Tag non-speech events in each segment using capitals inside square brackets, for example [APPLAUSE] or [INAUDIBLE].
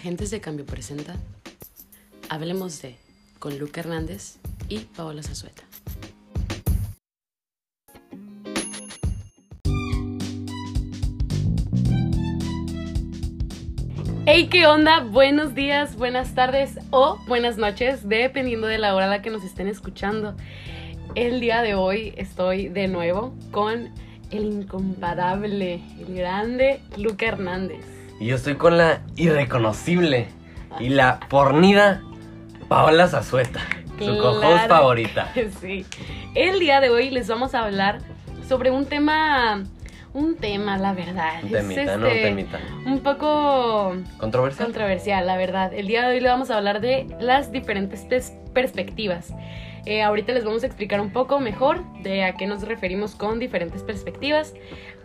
Agentes de Cambio presenta Hablemos de con Luca Hernández y Paola Zazueta. Hey, ¿qué onda? Buenos días, buenas tardes o buenas noches, dependiendo de la hora a la que nos estén escuchando. El día de hoy estoy de nuevo con el incomparable, el grande Luca Hernández. Y yo estoy con la irreconocible y la pornida Paola Zazueta, su Claro favorita. que Sí. El día de hoy les vamos a hablar sobre un tema, un tema, la verdad. Un es temita, ¿no? Un este, temita. Un poco ¿Controversial? controversial, la verdad. El día de hoy le vamos a hablar de las diferentes pers- perspectivas. Eh, ahorita les vamos a explicar un poco mejor de a qué nos referimos con diferentes perspectivas.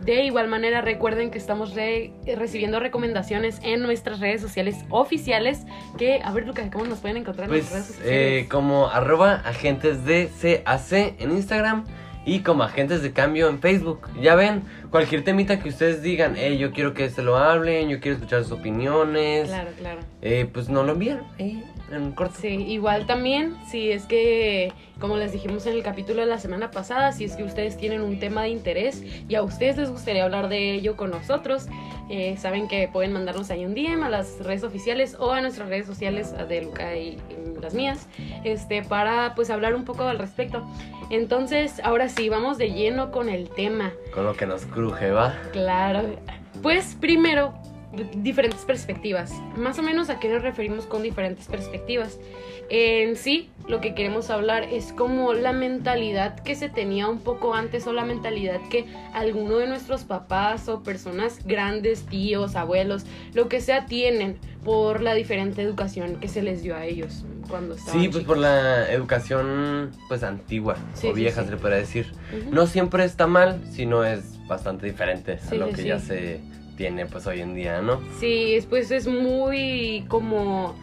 De igual manera, recuerden que estamos re- recibiendo recomendaciones en nuestras redes sociales oficiales. Que, a ver, Lucas, ¿cómo nos pueden encontrar en Pues nuestras redes sociales? eh, como arroba agentes de CAC en Instagram y como agentes de cambio en Facebook. Ya ven, cualquier temita que ustedes digan, hey, yo quiero que se lo hablen, yo quiero escuchar sus opiniones, Claro, claro. eh, pues no lo envían ahí en corto. Sí, igual también, si es que, como les dijimos en el capítulo de la semana pasada, si es que ustedes tienen un tema de interés y a ustedes les gustaría hablar de ello con nosotros, eh, saben que pueden mandarnos ahí un DM a las redes oficiales o a nuestras redes sociales de Luca y, y las mías, este, para pues hablar un poco al respecto. Entonces, ahora sí, vamos de lleno con el tema. Con lo que nos cruje, ¿va? Claro. Pues primero, diferentes perspectivas. Más o menos a qué nos referimos con diferentes perspectivas. En sí, lo que queremos hablar es como la mentalidad que se tenía un poco antes o la mentalidad que alguno de nuestros papás o personas grandes, tíos, abuelos, lo que sea, tienen por la diferente educación que se les dio a ellos cuando estaban Sí, pues por la educación pues antigua Sí, o sí, vieja sí. se le podría decir. Ujú. No siempre está mal, sino es bastante diferente Sí, a lo sí, que sí. ya se tiene pues hoy en día, ¿no? Sí, es, pues es muy como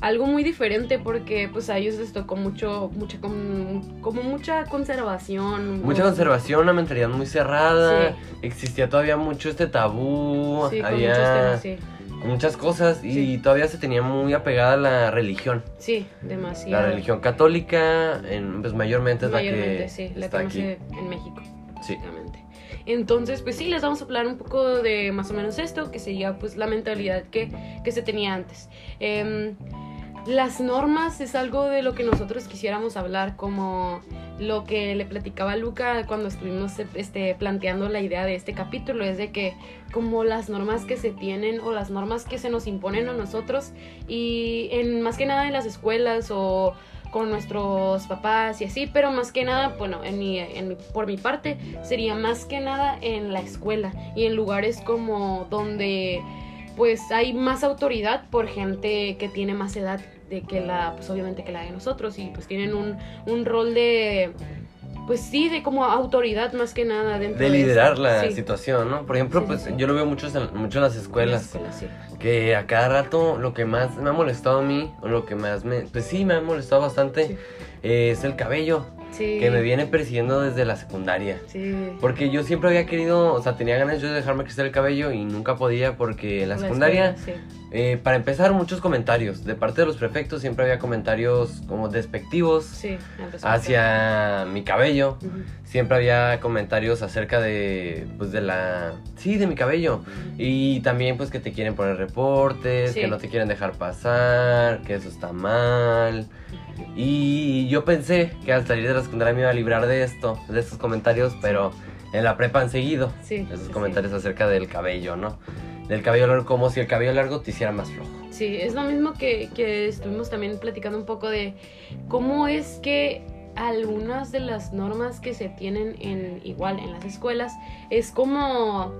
algo muy diferente porque pues a ellos les tocó mucho, mucha com- como mucha conservación. Mucha o- conservación, una mentalidad muy cerrada, existía todavía mucho este tabú, Sí, había temas, sí. muchas cosas y Sí. todavía se tenía muy apegada a la religión. Sí, demasiado. La religión católica, en, pues mayormente es Mayormente, la que sí, la está que no aquí. en México. Sí. Entonces, pues sí, les vamos a hablar un poco de más o menos esto, que sería pues la mentalidad que, que se tenía antes. Em, las normas es algo de lo que nosotros quisiéramos hablar, como lo que le platicaba Luca cuando estuvimos este, planteando la idea de este capítulo, es de que como las normas que se tienen o las normas que se nos imponen a nosotros y en más que nada en las escuelas o con nuestros papás y así, pero más que nada, bueno, en mi, en mi- por mi parte, sería más que nada en la escuela y en lugares como donde pues hay más autoridad por gente que tiene más edad de que la, pues obviamente que la de nosotros y pues tienen un, un rol de, pues sí, de como autoridad más que nada dentro de de liderar la Sí, situación, ¿no? Por ejemplo, Sí, sí, pues sí. yo lo veo mucho en, mucho en las en la escuelas. escuela, sí. Que a cada rato lo que más me ha molestado a mí, o lo que más me... Pues sí, me ha molestado bastante, Sí. eh, es el cabello, Sí. que me viene persiguiendo desde la secundaria. Sí. Porque yo siempre había querido, o sea, tenía ganas yo de dejarme crecer el cabello y nunca podía porque en la secundaria, escuela, eh, para empezar, muchos comentarios. De parte de los prefectos siempre había comentarios como despectivos Sí, hacia mi cabello. Siempre había comentarios acerca de, pues, de la... Sí, de mi cabello. Y también pues que te quieren poner reportes, Sí. que no te quieren dejar pasar, que eso está mal. Y yo pensé que al salir de la secundaria me iba a librar de esto, de estos comentarios, pero en la prepa han seguido Sí, esos comentarios acerca del cabello, ¿no? Del cabello largo, como si el cabello largo te hiciera más flojo. Sí, es lo mismo que, que estuvimos también platicando un poco de cómo es que algunas de las normas que se tienen en igual en las escuelas es como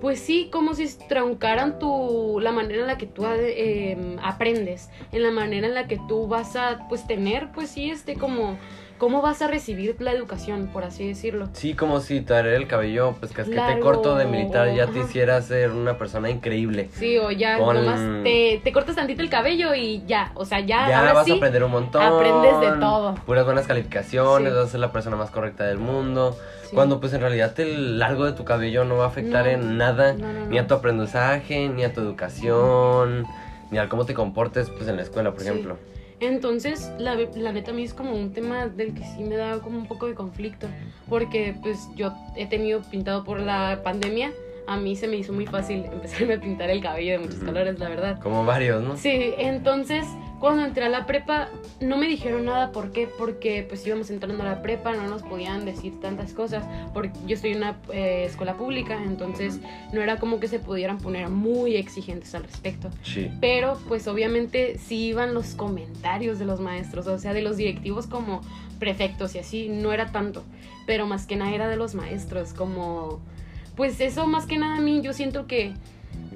pues sí, como si truncaran tu la manera en la que tú eh, aprendes, en la manera en la que tú vas a pues tener pues sí este como cómo vas a recibir la educación, por así decirlo. Sí, como si traer el cabello, pues casquete Largo, corto de militar ya te hiciera ser una persona increíble. Sí, o ya Con- nomás te, te cortas tantito el cabello y ya, o sea, ya, Ya ahora vas sí, a aprender un montón. aprendes de todo. Puras buenas calificaciones, Sí. vas a ser la persona más correcta del mundo. Sí. Cuando pues en realidad el largo de tu cabello no va a afectar No. en nada, No, no, ni a tu aprendizaje, ni a tu educación, ni al cómo te comportes pues en la escuela, por ejemplo. Entonces, la, la neta a mí es como un tema del que sí me da como un poco de conflicto, porque pues yo he tenido pintado por la pandemia, a mí se me hizo muy fácil [LAUGHS] empezarme a pintar el cabello de muchos colores, la verdad. Como varios, ¿no? Sí, entonces cuando entré a la prepa no me dijeron nada, ¿por qué? Porque pues íbamos entrando a la prepa, no nos podían decir tantas cosas, porque yo estoy en una eh, escuela pública, entonces no era como que se pudieran poner muy exigentes al respecto. Sí. Pero pues obviamente sí iban los comentarios de los maestros, o sea, de los directivos como prefectos y así, no era tanto, pero más que nada era de los maestros, como pues eso más que nada a mí yo siento que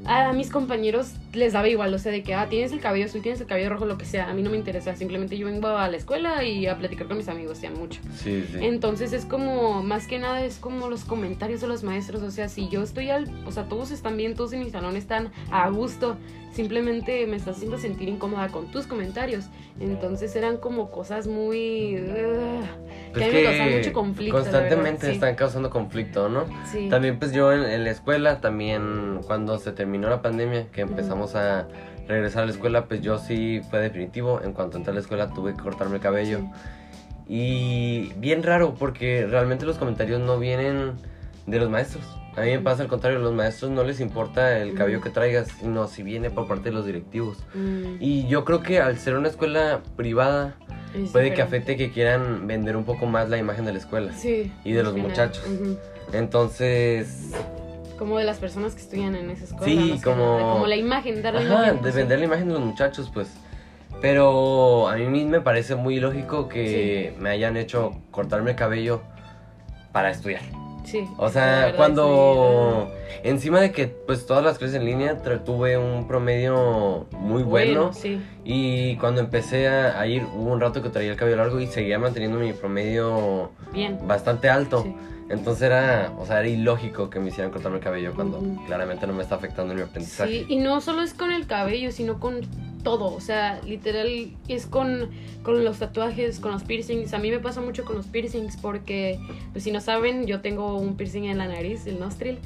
a mis compañeros les daba igual, o sea, de que, ah, tienes el cabello azul, tienes el cabello rojo, lo que sea, a mí no me interesa, simplemente yo vengo a la escuela y a platicar con mis amigos, ya mucho. Sí, sí. Entonces es como, más que nada es como los comentarios de los maestros, o sea, si yo estoy al, o sea, todos están bien, todos en mi salón están a gusto, simplemente me estás haciendo sentir incómoda con tus comentarios. Entonces eran como cosas muy... Pues que mí me mucho conflicto. verdad, constantemente sí. están causando conflicto, ¿no? Sí. También pues yo en, en la escuela, también cuando se terminó la pandemia, que empezamos a regresar a la escuela, pues yo sí fue definitivo. En cuanto entré a la escuela tuve que cortarme el cabello. Y bien raro porque realmente los comentarios no vienen de los maestros. A mí me pasa al contrario, a los maestros no les importa el cabello que traigas, sino si viene por parte de los directivos. Mm, Y yo creo que al ser una escuela privada, es puede que afecte que quieran vender un poco más la imagen de la escuela. Sí. y de los muchachos. Entonces, Como de las personas que estudian en esa escuela. Sí, que como- como la imagen, dar la ajá, imagen. de sí. vender la imagen de los muchachos, pues. Pero a mí me parece muy ilógico que me hayan hecho cortarme el cabello para estudiar. Sí. O sea, cuando sí. encima de que pues todas las clases en línea tuve un promedio muy bueno, Sí. y cuando empecé a, a ir hubo un rato que traía el cabello largo y seguía manteniendo mi promedio Bien. bastante alto. Sí. Entonces era, o sea, era ilógico que me hicieran cortarme el cabello cuando claramente no me está afectando en mi aprendizaje. Sí, y no solo es con el cabello, sino con todo. O sea, literal, es con, con los tatuajes, con los piercings. A mí me pasa mucho con los piercings porque, pues si no saben, yo tengo un piercing en la nariz, el nostril.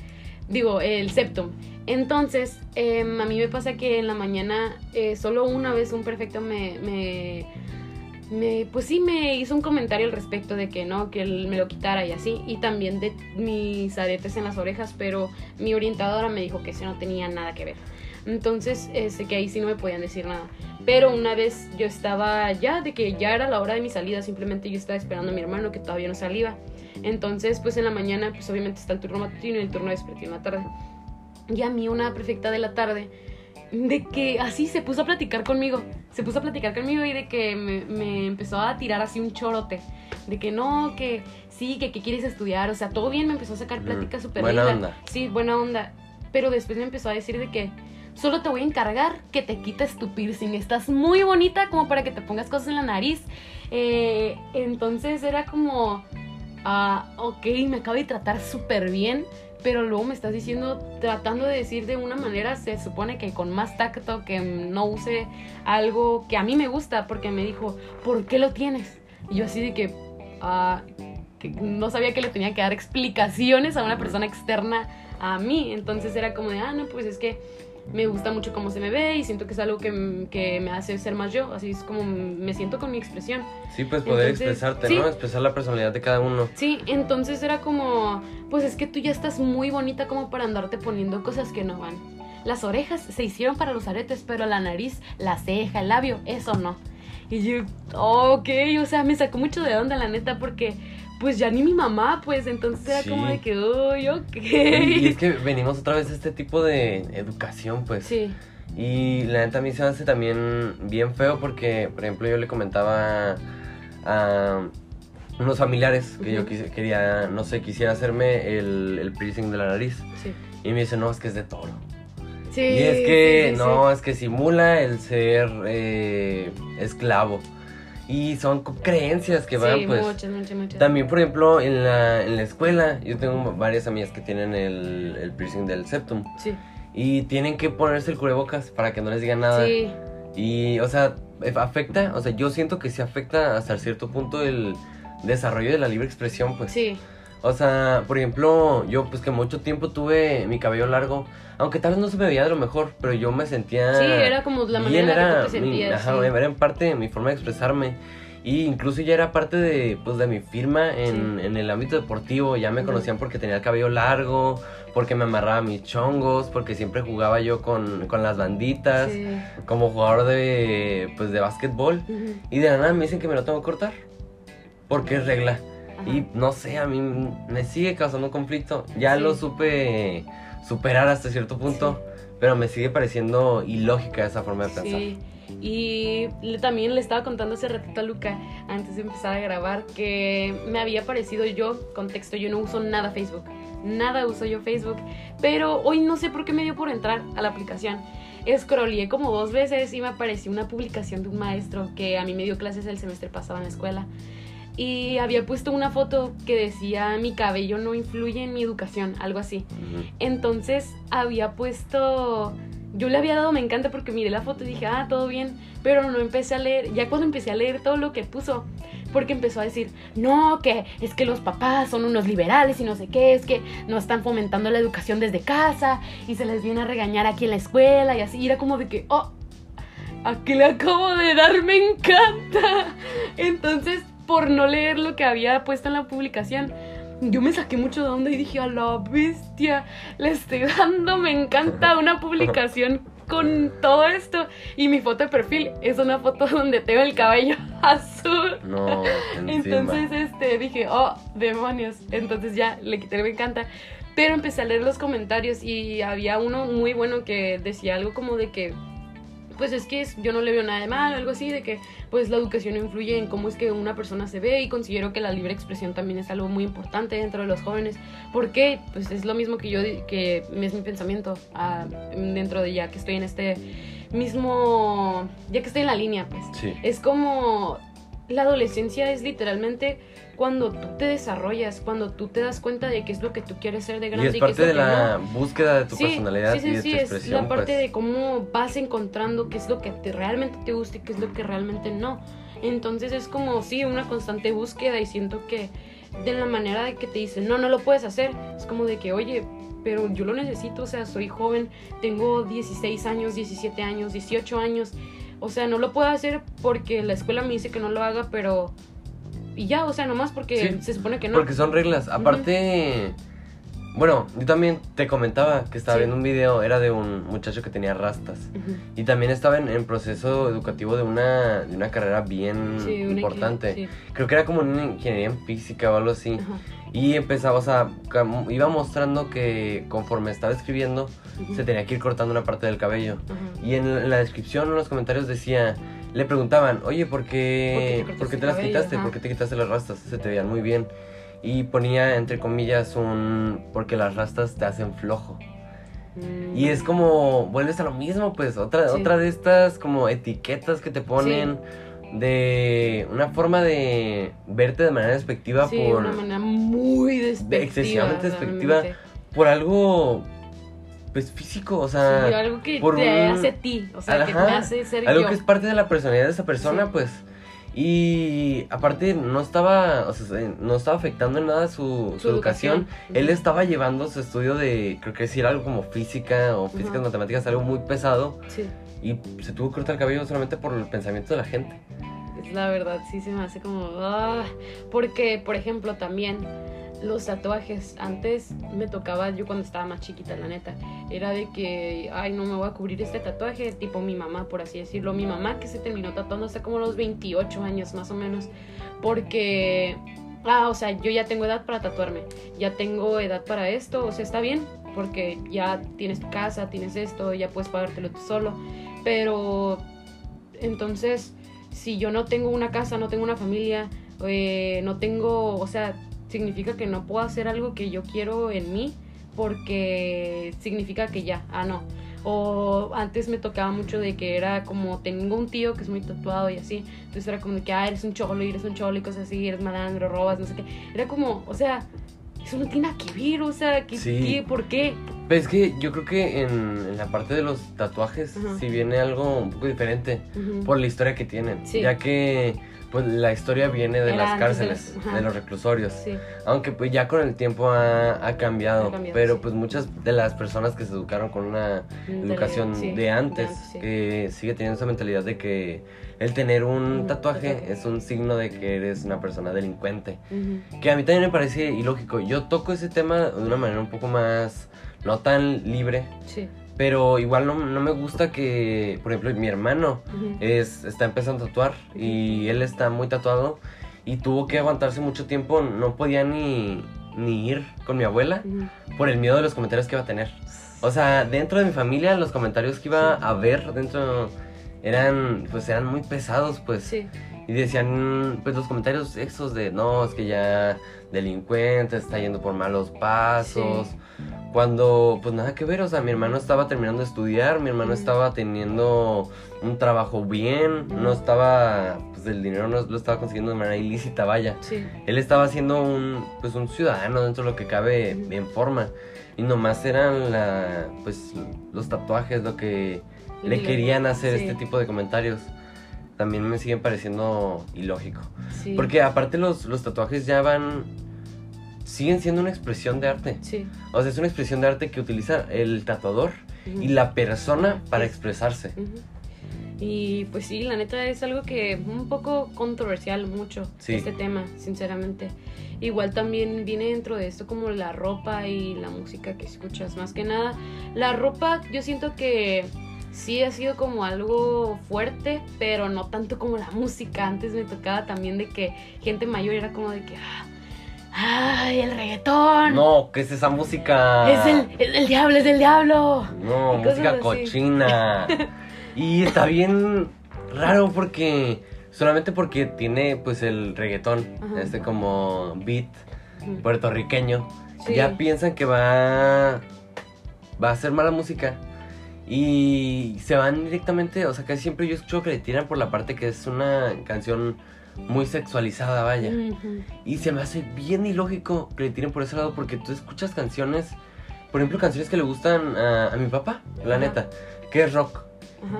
Digo, el septum. Entonces, em, a mí me pasa que en la mañana, eh, solo una vez un perfecto me, me, me- Pues sí, me hizo un comentario al respecto de que no, que él me lo quitara y así. Y también de mis aretes en las orejas, pero mi orientadora me dijo que eso no tenía nada que ver. Entonces, este, que ahí sí no me podían decir nada. Pero una vez yo estaba ya, de que ya era la hora de mi salida, simplemente yo estaba esperando a mi hermano que todavía no salía. Entonces, pues en la mañana, pues obviamente está el turno matutino y el turno vespertino en la tarde. Y a mí una perfecta de la tarde, de que así se puso a platicar conmigo. Se puso a platicar conmigo y de que me, me empezó a tirar así un chorote. De que no, que sí, que, que quieres estudiar. O sea, todo bien, me empezó a sacar plática súper Buena linda. onda. Sí, buena onda. Pero después me empezó a decir de que solo te voy a encargar que te quites tu piercing. Estás muy bonita como para que te pongas cosas en la nariz. Eh, entonces era como, ah, ok, me acabo de tratar súper bien. Pero luego me estás diciendo, tratando de decir de una manera, se supone que con más tacto, que no use algo que a mí me gusta, porque me dijo, ¿por qué lo tienes? Y yo así de que, ah, que no sabía que le tenía que dar explicaciones a una persona externa a mí. Entonces era como de, ah, no, pues es que me gusta mucho cómo se me ve y siento que es algo que, que me hace ser más yo. Así es como me siento con mi expresión. Sí, pues poder Entonces, expresarte, sí. ¿no? Expresar la personalidad de cada uno. Sí, entonces era como, pues es que tú ya estás muy bonita como para andarte poniendo cosas que no van. Las orejas se hicieron para los aretes, pero la nariz, la ceja, el labio, eso no. Y yo, ok, o sea, me sacó mucho de onda la neta porque pues ya ni mi mamá, pues entonces era Sí. como de que, uy, ok. Y es que venimos otra vez a este tipo de educación, pues. Sí, Y la neta a mí se hace también bien feo porque, por ejemplo, yo le comentaba a unos familiares que yo quise- quería, no sé, quisiera hacerme el, el piercing de la nariz. sí. Y me dice, no, es que es de toro. Sí, y es que, sí, no, es que simula el ser eh, esclavo. Y son creencias que van, sí, pues. muchas, muchas, muchas. También, por ejemplo, en la, en la escuela, yo tengo varias amigas que tienen el, el piercing del septum. Sí, Y tienen que ponerse el cubrebocas para que no les digan nada. sí, Y, o sea, eh, afecta, o sea, yo siento que sí afecta hasta cierto punto el desarrollo de la libre expresión, pues. sí. O sea, por ejemplo, yo pues que mucho tiempo tuve mi cabello largo, aunque tal vez no se me veía de lo mejor, pero yo me sentía... Sí, era como la manera bien, en la que era tú te mi- sentías. ajá, sí. era en parte mi forma de expresarme. Y incluso ya era parte de, pues, de mi firma en, en el ámbito deportivo. Ya me conocían porque tenía el cabello largo, porque me amarraba mis chongos, porque siempre jugaba yo con, con las banditas, Sí. como jugador de, pues, de básquetbol. Ujú. Y de la nada me dicen que me lo tengo que cortar, porque es regla. Ajá. Y no sé, a mí me sigue causando conflicto. Ya Sí. lo supe superar hasta cierto punto, pero me sigue pareciendo ilógica esa forma de pensar. Sí, y le- también le estaba contando hace ratito a Luca, antes de empezar a grabar, que me había parecido yo, contexto, yo no uso nada Facebook, nada uso yo Facebook, pero hoy no sé por qué me dio por entrar a la aplicación. Scrollé como dos veces y me apareció una publicación de un maestro que a mí me dio clases el semestre pasado en la escuela. Y había puesto una foto que decía mi cabello no influye en mi educación, algo así. Entonces había puesto. Yo le había dado me encanta porque miré la foto y dije, ah, todo bien. Pero no empecé a leer. Ya cuando empecé a leer todo lo que puso, porque empezó a decir, no, que es que los papás son unos liberales y no sé qué, es que no están fomentando la educación desde casa y se les viene a regañar aquí en la escuela y así. Y era como de que, oh, ¿a qué le acabo de dar? Me encanta. Entonces, por no leer lo que había puesto en la publicación, yo me saqué mucho de onda y dije, a la bestia, le estoy dando, me encanta una publicación con todo esto. Y mi foto de perfil es una foto [LAUGHS] donde tengo el cabello [LAUGHS] azul. No, encima. Entonces, este, dije, oh, demonios. Entonces ya le quité el me encanta. Pero empecé a leer los comentarios y había uno muy bueno que decía algo como de que, pues es que yo no le veo nada de malo, algo así, de que pues la educación influye en cómo es que una persona se ve y considero que la libre expresión también es algo muy importante dentro de los jóvenes. porque Pues es lo mismo que yo, que es mi pensamiento ah, dentro de ya que estoy en este mismo, ya que estoy en la línea, pues. Sí. Es como la adolescencia es literalmente cuando tú te desarrollas, cuando tú te das cuenta de qué es lo que tú quieres ser de Y grande es qué parte lo de la no. búsqueda de tu Sí, personalidad sí, sí, y de sí, tu es la parte pues. de cómo vas encontrando qué es lo que te, realmente te gusta y qué es lo que realmente no. Entonces es como, sí, una constante búsqueda y siento que de la manera de que te dicen, no, no lo puedes hacer, es como de que, oye, pero yo lo necesito, o sea, soy joven, tengo 16 años, 17 años, 18 años, o sea, no lo puedo hacer porque la escuela me dice que no lo haga, pero... Y ya, o sea, nomás porque Sí, se supone que no. Porque son reglas. Aparte, bueno, yo también te comentaba que estaba Sí. viendo un video, era de un muchacho que tenía rastas. Y también estaba en, en proceso educativo de una, de una carrera bien Sí, una importante. sí. Creo que era como una ingeniería en física o algo así. Y empezaba, o sea, iba mostrando que conforme estaba escribiendo, se tenía que ir cortando una parte del cabello. Y en, la descripción, en los comentarios decía, le preguntaban, oye, ¿por qué, ¿Por qué te ¿por qué cortaste te las cabello? quitaste? Ajá. ¿Por qué te quitaste las rastas? Se te veían muy bien. Y ponía, entre comillas, un, porque las rastas te hacen flojo. Mm. Y es como, vuelves a lo mismo, pues, otra, Sí. otra de estas como etiquetas que te ponen de una forma de verte de manera despectiva Sí, por, una manera despectiva. excesivamente despectiva. por algo, pues, físico, o sea... Sí, algo que por te un- hace a ti, o sea, que Ajá, te hace ser algo yo. que es parte de la personalidad de esa persona, Sí. pues. Y aparte no estaba, o sea, se- no estaba afectando en nada su, su Su educación. educación. Él estaba llevando su estudio de, creo que sí era algo como física o físicas, Ajá. matemáticas, algo muy pesado. Sí, Y se tuvo que cortar el cabello solamente por el pensamiento de la gente. es la verdad, sí se me hace como... ah, porque, por ejemplo, también los tatuajes, antes me tocaba, yo cuando estaba más chiquita, la neta, era de que, ay, no me voy a cubrir este tatuaje, tipo mi mamá, por así decirlo. Mi mamá que se terminó tatuando hasta como los 28 años, más o menos, porque... Ah, o sea, yo ya tengo edad para tatuarme, ya tengo edad para esto, o sea, está bien, porque ya tienes tu casa, tienes esto, ya puedes pagártelo tú solo, pero entonces, si yo no tengo una casa, no tengo una familia, eh, no tengo, o sea, significa que no puedo hacer algo que yo quiero en mí, porque significa que ya, ah, no. O antes me tocaba mucho de que era como, tengo un tío que es muy tatuado y así, entonces era como de que, ah, eres un cholo y eres un cholo y cosas así, eres malandro, robas, no sé qué. Era como, o sea, eso no tiene nada que ver, o sea, ¿qué, Sí. qué, ¿por qué? Pero es que yo creo que en, en la parte de los tatuajes sí viene algo un poco diferente por la historia que tienen. Sí. Ya que pues la historia viene de Era las de cárceles, de, los reclusorios. Sí. Aunque pues ya con el tiempo ha, ha cambiado, Ha cambiado, pero sí. pues muchas de las personas que se educaron con una De- educación sí, de antes, que sigue teniendo esa mentalidad de que el tener un tatuaje, tatuaje. es un signo de que eres una persona delincuente. Que a mí también me parece ilógico. Yo toco ese tema de una manera un poco más, no tan libre, Sí. Pero igual no, no me gusta que, por ejemplo, mi hermano es, está empezando a tatuar y él está muy tatuado y tuvo que aguantarse mucho tiempo, no podía ni, ni ir con mi abuela por el miedo de los comentarios que iba a tener. O sea, dentro de mi familia los comentarios que iba a ver dentro eran pues eran muy pesados, pues. Sí. Y decían, pues los comentarios esos de, no, es que ya delincuente, está yendo por malos pasos. Cuando, pues nada que ver, o sea, mi hermano estaba terminando de estudiar, mi hermano estaba teniendo un trabajo bien, no estaba, pues el dinero no lo estaba consiguiendo de manera ilícita, vaya. Sí. Él estaba siendo un, pues un ciudadano dentro de lo que cabe en forma. Y nomás eran la, pues los tatuajes lo que le querían hacer sí. este tipo de comentarios. También me siguen pareciendo ilógico. Sí. Porque aparte los, los tatuajes ya van, siguen siendo una expresión de arte. Sí. O sea, es una expresión de arte que utiliza el tatuador y la persona para expresarse. Y pues sí, la neta es algo que un poco controversial mucho Sí. este tema, sinceramente. Igual también viene dentro de esto como la ropa y la música que escuchas. Más que nada, la ropa yo siento que sí ha sido como algo fuerte, pero no tanto como la [LAUGHS] música. Antes me tocaba también de que gente mayor era como de que... "Ah, ¡Ay, el reggaetón! No, ¿qué es esa música? Es el, es el diablo, es del diablo. No, música cochina. [LAUGHS] y está bien raro porque solamente porque tiene pues el reggaetón, Ajá. este como beat puertorriqueño, Sí. ya piensan que va va a ser mala música y se van directamente, o sea, casi siempre yo escucho que le tiran por la parte que es una canción muy sexualizada, vaya. Y se me hace bien ilógico que le tiren por ese lado porque tú escuchas canciones, por ejemplo, canciones que le gustan a, a mi papá, la neta, que es rock.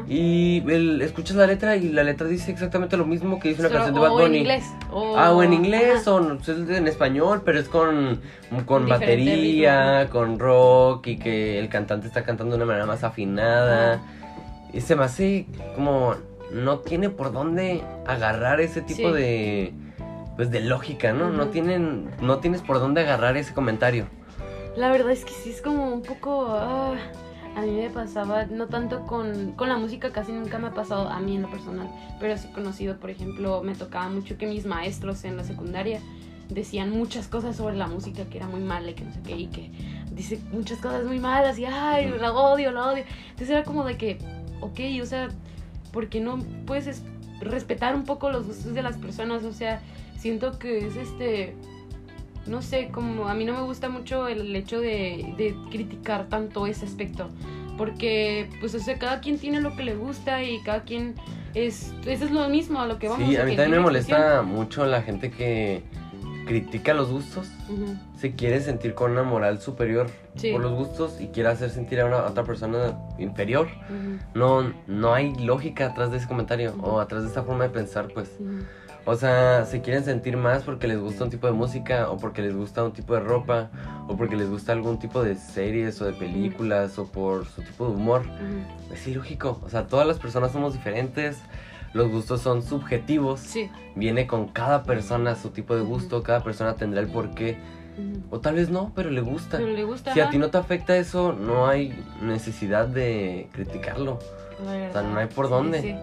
Y escuchas la letra y la letra dice exactamente lo mismo que dice una Solo- canción de Bad o Bunny. en inglés. O, Ah, o en inglés, o en español, pero es con, con diferente batería, ritmo. con rock y que el cantante está cantando de una manera más afinada. Y se me hace como no tiene por dónde agarrar ese tipo Sí. de pues de lógica, ¿no? No tienen no tienes por dónde agarrar ese comentario. La verdad es que sí es como un poco... ah, a mí me pasaba, no tanto con, con la música, casi nunca me ha pasado a mí en lo personal, pero sí conocido, por ejemplo, me tocaba mucho que mis maestros en la secundaria decían muchas cosas sobre la música que era muy mala y que no sé qué, y que dice muchas cosas muy malas y ay, la odio, la odio. Entonces era como de que, ok, o sea, ¿por qué no puedes es- respetar un poco los gustos de las personas? O sea, siento que es este no sé, como a mí no me gusta mucho el hecho de, de criticar tanto ese aspecto. Porque, pues, o sea, cada quien tiene lo que le gusta y cada quien es. Eso es lo mismo a lo que vamos Sí, a mí también me molesta mucho la gente que critica los gustos, se quiere sentir con una moral superior Sí. por los gustos y quiere hacer sentir a una a otra persona inferior. No no hay lógica atrás de ese comentario o atrás de esa forma de pensar, pues. O sea, se quieren sentir más porque les gusta un tipo de música o porque les gusta un tipo de ropa o porque les gusta algún tipo de series o de películas o por su tipo de humor. Es ilógico. O sea, todas las personas somos diferentes. Los gustos son subjetivos. Sí. Viene con cada persona su tipo de gusto. Cada persona tendrá el porqué. O tal vez no, pero le gusta. Pero le gusta. Si a ti no te afecta eso, no hay necesidad de criticarlo. o sea, no hay por sí, dónde. sí.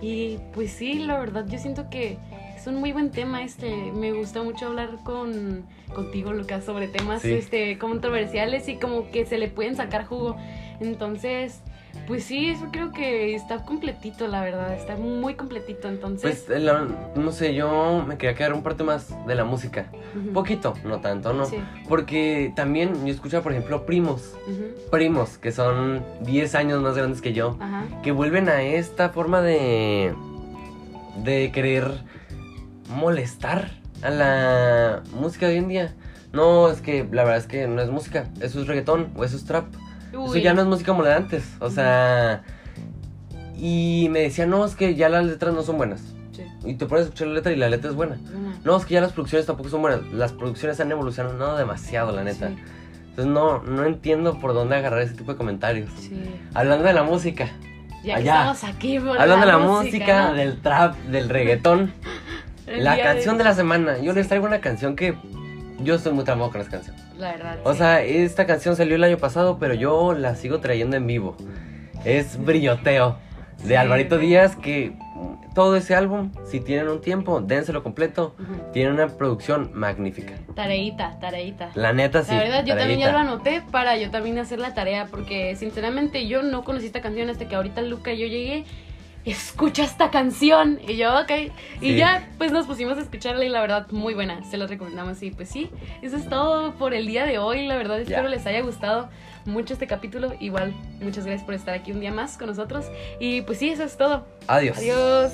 Y pues sí, la verdad, yo siento que es un muy buen tema este. Me gusta mucho hablar con contigo, Lucas, sobre temas Sí. este controversiales y como que se le pueden sacar jugo. Entonces, pues sí, eso creo que está completito, la verdad, está muy completito. Entonces, Pues, eh, la- no sé, yo me quería quedar un parte más de la música. Poquito, no tanto, ¿no? Sí, Porque también yo escucho, por ejemplo, primos. Primos que son 10 años más grandes que yo. ajá, Que vuelven a esta forma de. de querer molestar a la música de hoy en día. No, es que la verdad es que no es música, eso es reggaetón o eso es trap. Eso Uy, ya no es música como la de antes. O sea. Y me decían, no, es que ya las letras no son buenas. Sí. Y te pones a escuchar la letra y la letra es buena. No, es que ya las producciones tampoco son buenas. Las producciones han evolucionado demasiado, la neta. Sí, Entonces no, no entiendo por dónde agarrar ese tipo de comentarios. sí. Hablando de la música. Ya Allá. estamos aquí por Hablando de la música, música, ¿no? del trap, del reggaetón. [LAUGHS] La canción de la semana. Yo les traigo una canción que yo estoy muy tramado con esa canción. La verdad. O sí. sea, esta canción salió el año pasado, pero yo la sigo trayendo en vivo. Es Brilloteo, de Sí. Alvarito Díaz, que todo ese álbum, si tienen un tiempo, dénselo completo. Ujú. Tiene una producción magnífica. Tareita, tareita. La neta, sí. La verdad, yo también ya lo anoté para yo también hacer la tarea, porque sinceramente yo no conocí esta canción hasta que ahorita Luca y yo llegué. Escucha esta canción. Y yo, ok. Y Sí. ya, pues nos pusimos a escucharla y la verdad, muy buena. Se la recomendamos. Y pues sí, eso es todo por el día de hoy. La verdad, espero les haya gustado mucho este capítulo. Igual, muchas gracias por estar aquí un día más con nosotros. Y pues sí, eso es todo. Adiós. Adiós.